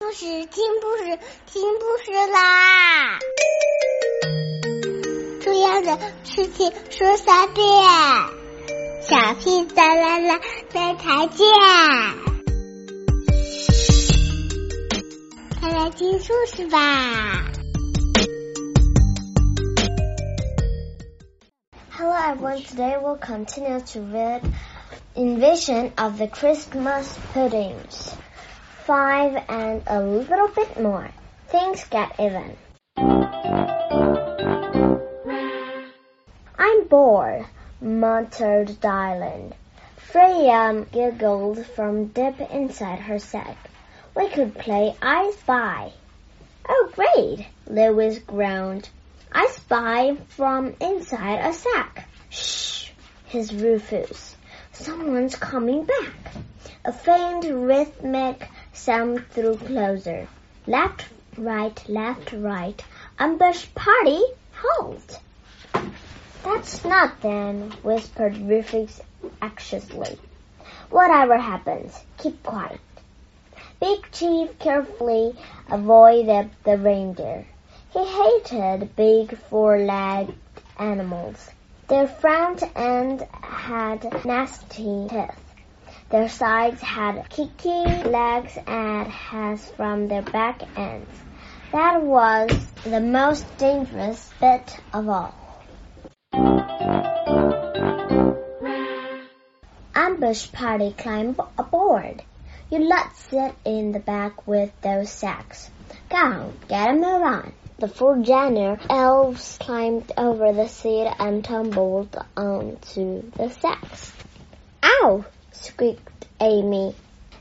故事听故事听故事啦！重要的事情说三遍，小屁哒啦啦，明天见！快来听故事吧！Hello everyone, today we'll continue to read Invasion of the Christmas Puddings. Five and a little bit more. Things get even. I'm bored, muttered Dylan. Freya giggled from deep inside her sack. We could play I Spy. Oh, great, Lewis groaned. I spy from inside a sack. Shh, his Rufus. Someone's coming back. A faint rhythmic sound threw closer. Left, right, left, right. Ambush party, halt! That's not then, whispered Rufus anxiously. Whatever happens, keep quiet. Big Chief carefully avoided the reindeer. He hated big four-legged animals. Their front end had nasty teeth. Their sides had kicking legs and heads from their back ends. That was the most dangerous bit of all. Ambush party climb aboard. You lot sit in the back with those sacks. Go get a move on. The four Jenner elves climbed over the seat and tumbled onto the sacks. Ow! Squeaked Amy.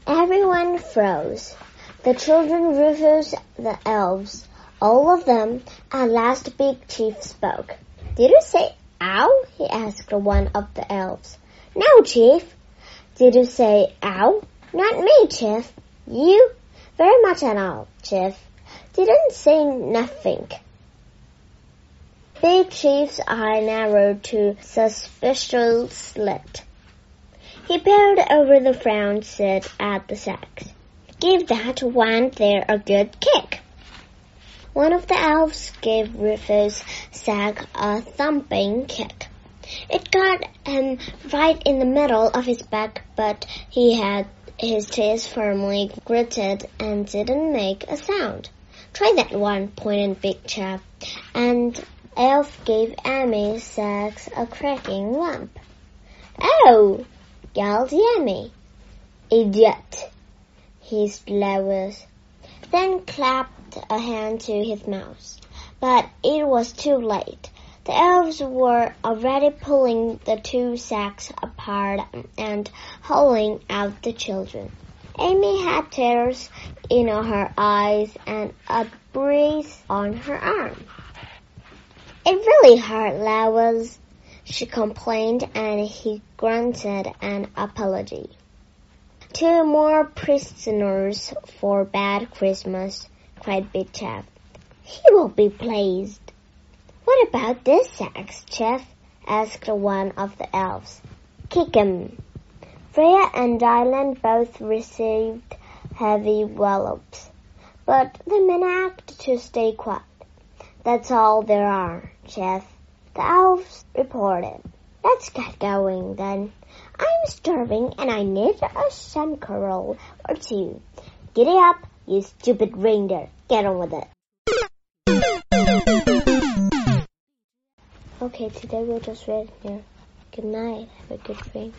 Everyone froze. The children, Rufus, the elves, all of them. At last Big Chief spoke. Did you say ow? he asked one of the elves. No, Chief. Did you say ow? Not me, Chief. You? Very much at all, Chief didn't say nothing. Big Chief's eye narrowed to suspicious slit. He peered over the frown seat at the sacks. Give that one there a good kick. One of the elves gave Rufus' sack a thumping kick. It got him right in the middle of his back, but he had his teeth firmly gritted and didn't make a sound. Try that one, pointed Big Chap, and Elf gave Amy Sachs a cracking lump. Oh! Amy. Idiot! hissed Lewis, then clapped a hand to his mouth. But it was too late. The elves were already pulling the two sacks apart and hauling out the children. Amy had tears in her eyes and a bruise on her arm. It really hurt Lewis, she complained, and he grunted an apology. Two more prisoners for bad Christmas, cried Big Chief. He will be pleased. What about this sax, Chief? asked one of the elves. Kick him, Freya and Dylan both received heavy wallops, but the men acted to stay quiet. That's all there are, Chief. The elves reported. Let's get going then. I'm starving and I need a sunkerl or two. Giddy up, you stupid reindeer. Get on with it. Okay, today we'll just read here. Good night. Have a good dream.